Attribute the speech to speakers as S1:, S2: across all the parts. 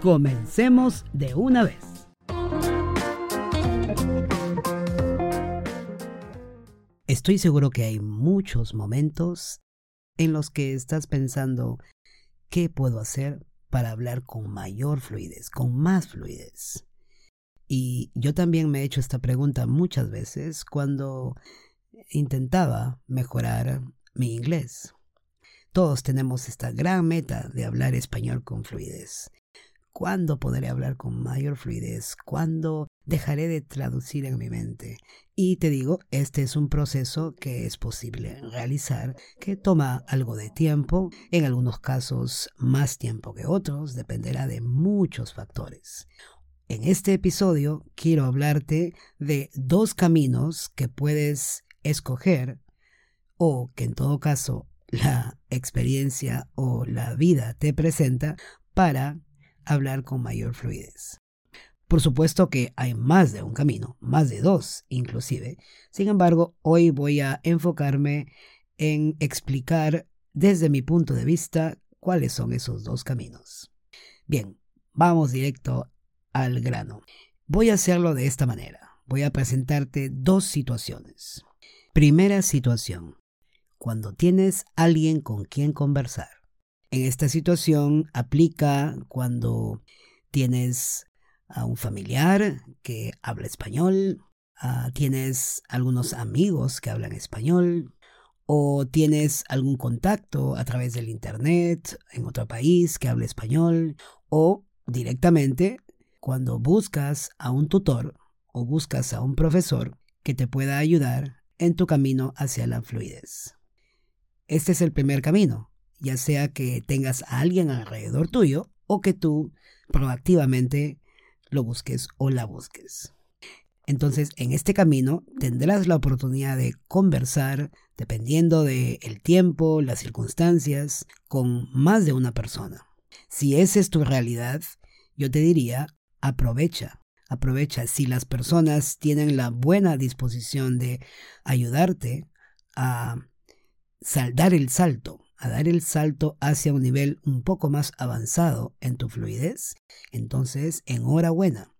S1: comencemos de una vez. Estoy seguro que hay muchos momentos en los que estás pensando, ¿qué puedo hacer para hablar con mayor fluidez, con más fluidez? Y yo también me he hecho esta pregunta muchas veces cuando intentaba mejorar mi inglés. Todos tenemos esta gran meta de hablar español con fluidez. ¿Cuándo podré hablar con mayor fluidez? ¿Cuándo dejaré de traducir en mi mente? Y te digo, este es un proceso que es posible realizar, que toma algo de tiempo, en algunos casos más tiempo que otros, dependerá de muchos factores. En este episodio quiero hablarte de dos caminos que puedes escoger o que en todo caso la experiencia o la vida te presenta para hablar con mayor fluidez. Por supuesto que hay más de un camino, más de dos inclusive. Sin embargo, hoy voy a enfocarme en explicar desde mi punto de vista cuáles son esos dos caminos. Bien, vamos directo al grano. Voy a hacerlo de esta manera. Voy a presentarte dos situaciones. Primera situación cuando tienes alguien con quien conversar. En esta situación aplica cuando tienes a un familiar que habla español, ah, tienes algunos amigos que hablan español, o tienes algún contacto a través del Internet en otro país que habla español, o directamente cuando buscas a un tutor o buscas a un profesor que te pueda ayudar en tu camino hacia la fluidez. Este es el primer camino, ya sea que tengas a alguien alrededor tuyo o que tú proactivamente lo busques o la busques. Entonces, en este camino tendrás la oportunidad de conversar, dependiendo del el tiempo, las circunstancias, con más de una persona. Si esa es tu realidad, yo te diría, aprovecha, aprovecha. Si las personas tienen la buena disposición de ayudarte a dar el salto, a dar el salto hacia un nivel un poco más avanzado en tu fluidez, entonces enhorabuena.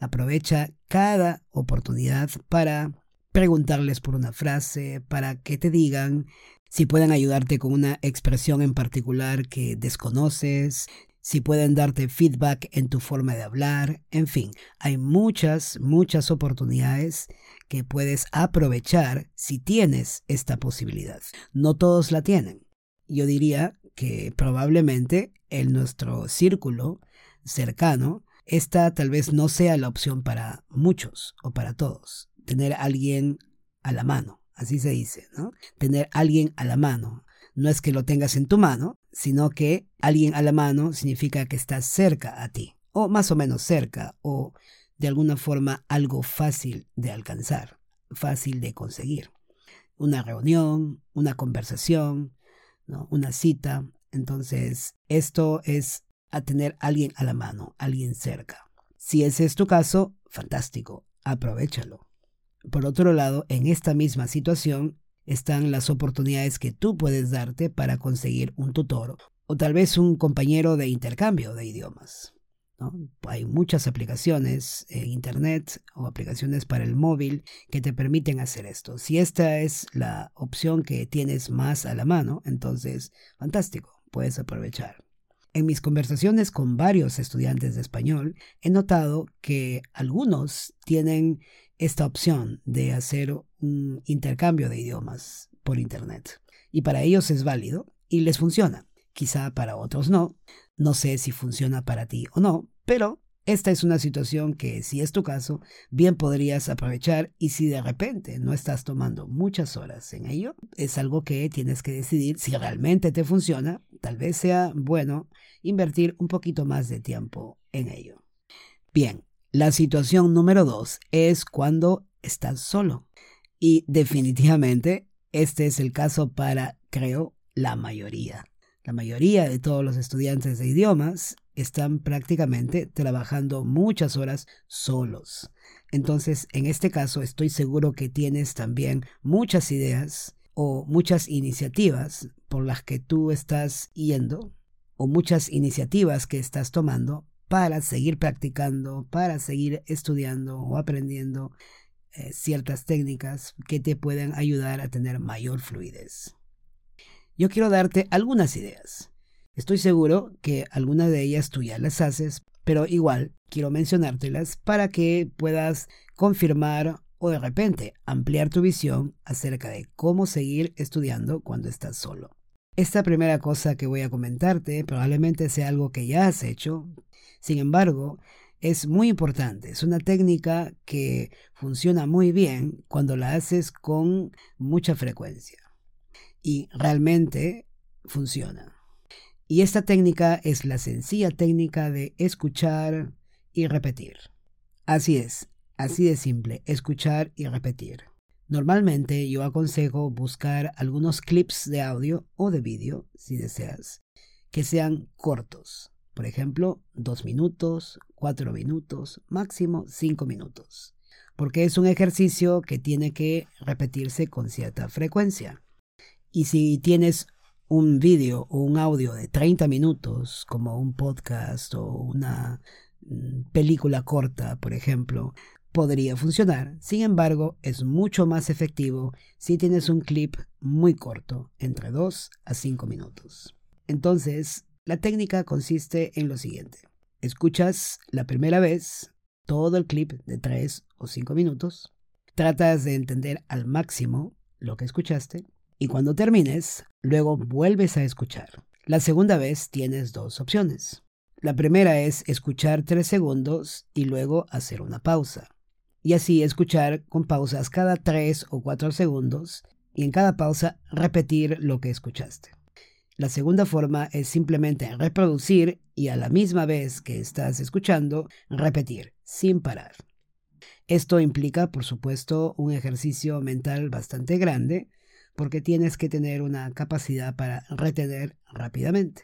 S1: Aprovecha cada oportunidad para preguntarles por una frase, para que te digan si pueden ayudarte con una expresión en particular que desconoces, si pueden darte feedback en tu forma de hablar, en fin, hay muchas, muchas oportunidades que puedes aprovechar si tienes esta posibilidad. No todos la tienen. Yo diría que probablemente en nuestro círculo cercano, esta tal vez no sea la opción para muchos o para todos. Tener alguien a la mano, así se dice, ¿no? Tener alguien a la mano. No es que lo tengas en tu mano, sino que alguien a la mano significa que está cerca a ti, o más o menos cerca, o de alguna forma algo fácil de alcanzar, fácil de conseguir. Una reunión, una conversación, una cita. Entonces, esto es a tener alguien a la mano, alguien cerca. Si ese es tu caso, fantástico, aprovechalo. Por otro lado, en esta misma situación están las oportunidades que tú puedes darte para conseguir un tutor o tal vez un compañero de intercambio de idiomas. Hay muchas aplicaciones en Internet o aplicaciones para el móvil que te permiten hacer esto. Si esta es la opción que tienes más a la mano, entonces, fantástico, puedes aprovechar. En mis conversaciones con varios estudiantes de español, he notado que algunos tienen esta opción de hacer un intercambio de idiomas por Internet. Y para ellos es válido y les funciona. Quizá para otros no. No sé si funciona para ti o no, pero esta es una situación que, si es tu caso, bien podrías aprovechar y si de repente no estás tomando muchas horas en ello, es algo que tienes que decidir si realmente te funciona tal vez sea bueno invertir un poquito más de tiempo en ello. Bien, la situación número dos es cuando estás solo. Y definitivamente este es el caso para, creo, la mayoría. La mayoría de todos los estudiantes de idiomas están prácticamente trabajando muchas horas solos. Entonces, en este caso, estoy seguro que tienes también muchas ideas o muchas iniciativas por las que tú estás yendo o muchas iniciativas que estás tomando para seguir practicando, para seguir estudiando o aprendiendo eh, ciertas técnicas que te pueden ayudar a tener mayor fluidez. Yo quiero darte algunas ideas. Estoy seguro que algunas de ellas tú ya las haces, pero igual quiero mencionártelas para que puedas confirmar o de repente ampliar tu visión acerca de cómo seguir estudiando cuando estás solo. Esta primera cosa que voy a comentarte probablemente sea algo que ya has hecho, sin embargo, es muy importante, es una técnica que funciona muy bien cuando la haces con mucha frecuencia y realmente funciona. Y esta técnica es la sencilla técnica de escuchar y repetir. Así es, Así de simple, escuchar y repetir. Normalmente yo aconsejo buscar algunos clips de audio o de vídeo, si deseas, que sean cortos. Por ejemplo, dos minutos, cuatro minutos, máximo cinco minutos. Porque es un ejercicio que tiene que repetirse con cierta frecuencia. Y si tienes un vídeo o un audio de 30 minutos, como un podcast o una mm, película corta, por ejemplo, podría funcionar. Sin embargo, es mucho más efectivo si tienes un clip muy corto, entre 2 a 5 minutos. Entonces, la técnica consiste en lo siguiente. Escuchas la primera vez todo el clip de 3 o 5 minutos, tratas de entender al máximo lo que escuchaste y cuando termines, luego vuelves a escuchar. La segunda vez tienes dos opciones. La primera es escuchar 3 segundos y luego hacer una pausa y así escuchar con pausas cada 3 o 4 segundos y en cada pausa repetir lo que escuchaste. La segunda forma es simplemente reproducir y a la misma vez que estás escuchando, repetir sin parar. Esto implica, por supuesto, un ejercicio mental bastante grande porque tienes que tener una capacidad para retener rápidamente.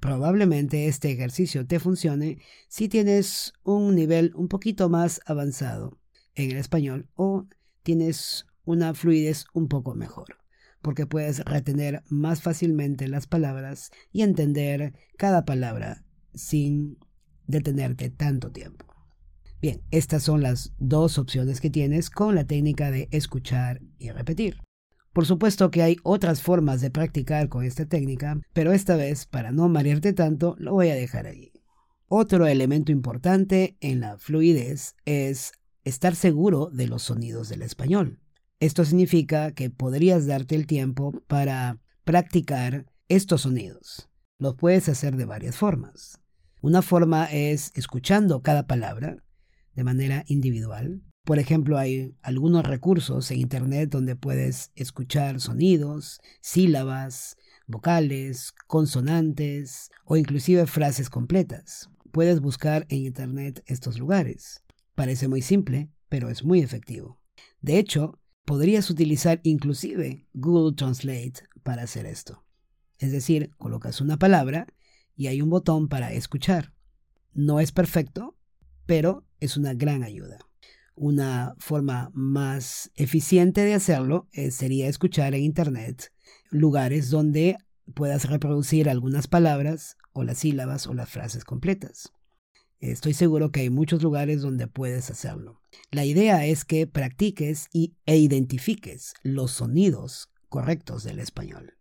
S1: Probablemente este ejercicio te funcione si tienes un nivel un poquito más avanzado en el español o tienes una fluidez un poco mejor, porque puedes retener más fácilmente las palabras y entender cada palabra sin detenerte tanto tiempo. Bien, estas son las dos opciones que tienes con la técnica de escuchar y repetir. Por supuesto que hay otras formas de practicar con esta técnica, pero esta vez, para no marearte tanto, lo voy a dejar allí. Otro elemento importante en la fluidez es estar seguro de los sonidos del español. Esto significa que podrías darte el tiempo para practicar estos sonidos. Lo puedes hacer de varias formas. Una forma es escuchando cada palabra de manera individual. Por ejemplo, hay algunos recursos en Internet donde puedes escuchar sonidos, sílabas, vocales, consonantes o inclusive frases completas. Puedes buscar en Internet estos lugares. Parece muy simple, pero es muy efectivo. De hecho, podrías utilizar inclusive Google Translate para hacer esto. Es decir, colocas una palabra y hay un botón para escuchar. No es perfecto, pero es una gran ayuda. Una forma más eficiente de hacerlo eh, sería escuchar en Internet lugares donde puedas reproducir algunas palabras o las sílabas o las frases completas. Estoy seguro que hay muchos lugares donde puedes hacerlo. La idea es que practiques y, e identifiques los sonidos correctos del español.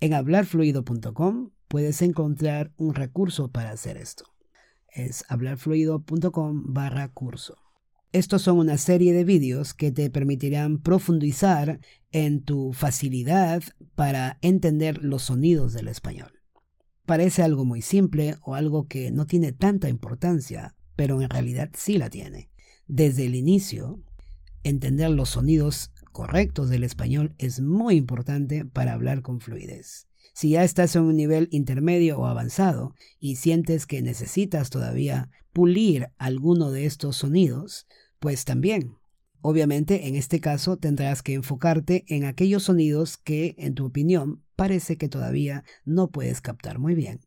S1: En hablarfluido.com puedes encontrar un recurso para hacer esto. Es hablarfluido.com barra curso. Estos son una serie de vídeos que te permitirán profundizar en tu facilidad para entender los sonidos del español. Parece algo muy simple o algo que no tiene tanta importancia, pero en realidad sí la tiene. Desde el inicio, entender los sonidos correctos del español es muy importante para hablar con fluidez. Si ya estás en un nivel intermedio o avanzado y sientes que necesitas todavía pulir alguno de estos sonidos, pues también. Obviamente, en este caso tendrás que enfocarte en aquellos sonidos que, en tu opinión, parece que todavía no puedes captar muy bien.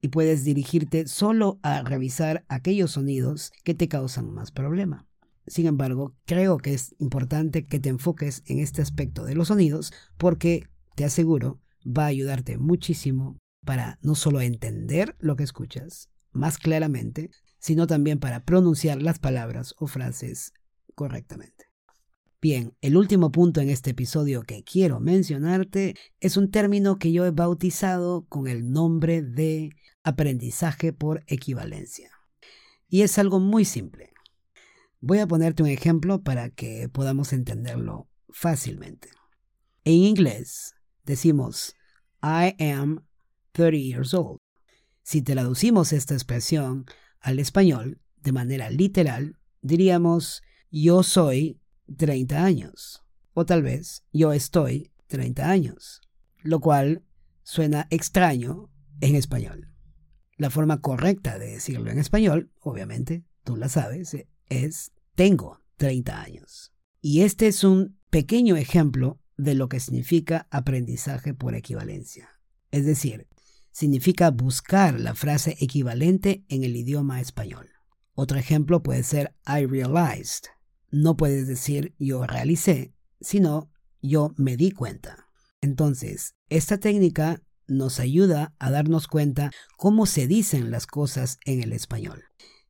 S1: Y puedes dirigirte solo a revisar aquellos sonidos que te causan más problema. Sin embargo, creo que es importante que te enfoques en este aspecto de los sonidos porque, te aseguro, va a ayudarte muchísimo para no solo entender lo que escuchas más claramente, sino también para pronunciar las palabras o frases correctamente. Bien, el último punto en este episodio que quiero mencionarte es un término que yo he bautizado con el nombre de aprendizaje por equivalencia. Y es algo muy simple. Voy a ponerte un ejemplo para que podamos entenderlo fácilmente. En inglés decimos I am 30 years old. Si traducimos esta expresión al español de manera literal, diríamos yo soy 30 años o tal vez yo estoy 30 años, lo cual suena extraño en español. La forma correcta de decirlo en español, obviamente, tú la sabes, es tengo 30 años. Y este es un pequeño ejemplo de lo que significa aprendizaje por equivalencia. Es decir, significa buscar la frase equivalente en el idioma español. Otro ejemplo puede ser I realized. No puedes decir yo realicé, sino yo me di cuenta. Entonces, esta técnica nos ayuda a darnos cuenta cómo se dicen las cosas en el español.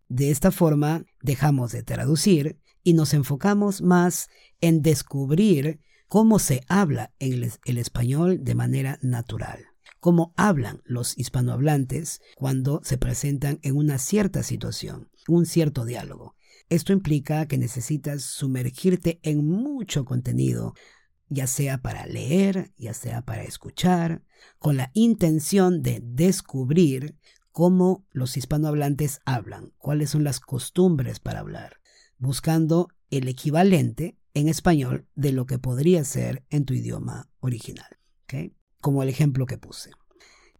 S1: De esta forma dejamos de traducir y nos enfocamos más en descubrir cómo se habla en el, español de manera natural, cómo hablan los hispanohablantes cuando se presentan en una cierta situación, un cierto diálogo. Esto implica que necesitas sumergirte en mucho contenido, ya sea para leer, ya sea para escuchar, con la intención de descubrir cómo los hispanohablantes hablan, cuáles son las costumbres para hablar, buscando el equivalente en español de lo que podría ser en tu idioma original, como el ejemplo que puse.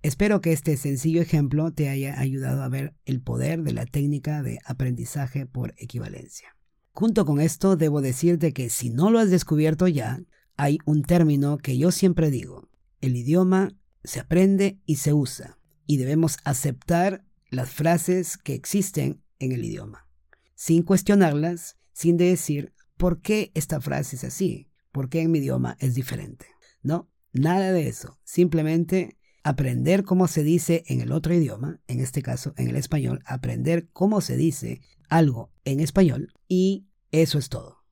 S1: Espero que este sencillo ejemplo te haya ayudado a ver el poder de la técnica de aprendizaje por equivalencia. Junto con esto, debo decirte que si no lo has descubierto ya, hay un término que yo siempre digo. El idioma se aprende y se usa y debemos aceptar las frases que existen en el idioma, sin cuestionarlas, sin decir por qué esta frase es así, por qué en mi idioma es diferente. No, nada de eso. Simplemente aprender cómo se dice en el otro idioma, en este caso en el español, aprender cómo se dice algo en español y eso es todo.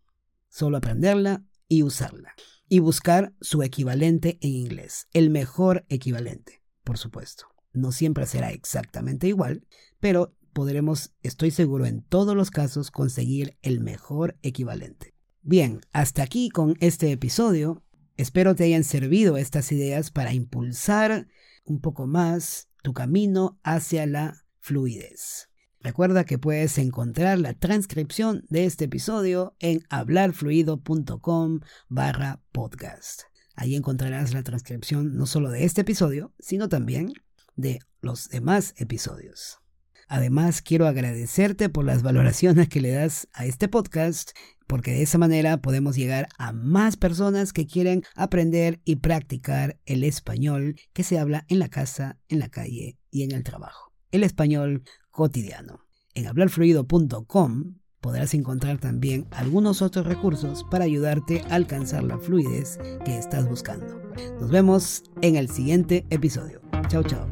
S1: Solo aprenderla y usarla. Y buscar su equivalente en inglés, el mejor equivalente, por supuesto. No siempre será exactamente igual, pero podremos, estoy seguro, en todos los casos conseguir el mejor equivalente. Bien, hasta aquí con este episodio. Espero te hayan servido estas ideas para impulsar un poco más tu camino hacia la fluidez. Recuerda que puedes encontrar la transcripción de este episodio en hablarfluido.com barra podcast. Ahí encontrarás la transcripción no solo de este episodio, sino también de los demás episodios. Además, quiero agradecerte por las valoraciones que le das a este podcast, porque de esa manera podemos llegar a más personas que quieren aprender y practicar el español que se habla en la casa, en la calle y en el trabajo. El español cotidiano. En hablarfluido.com podrás encontrar también algunos otros recursos para ayudarte a alcanzar la fluidez que estás buscando. Nos vemos en el siguiente episodio. Chao, chao.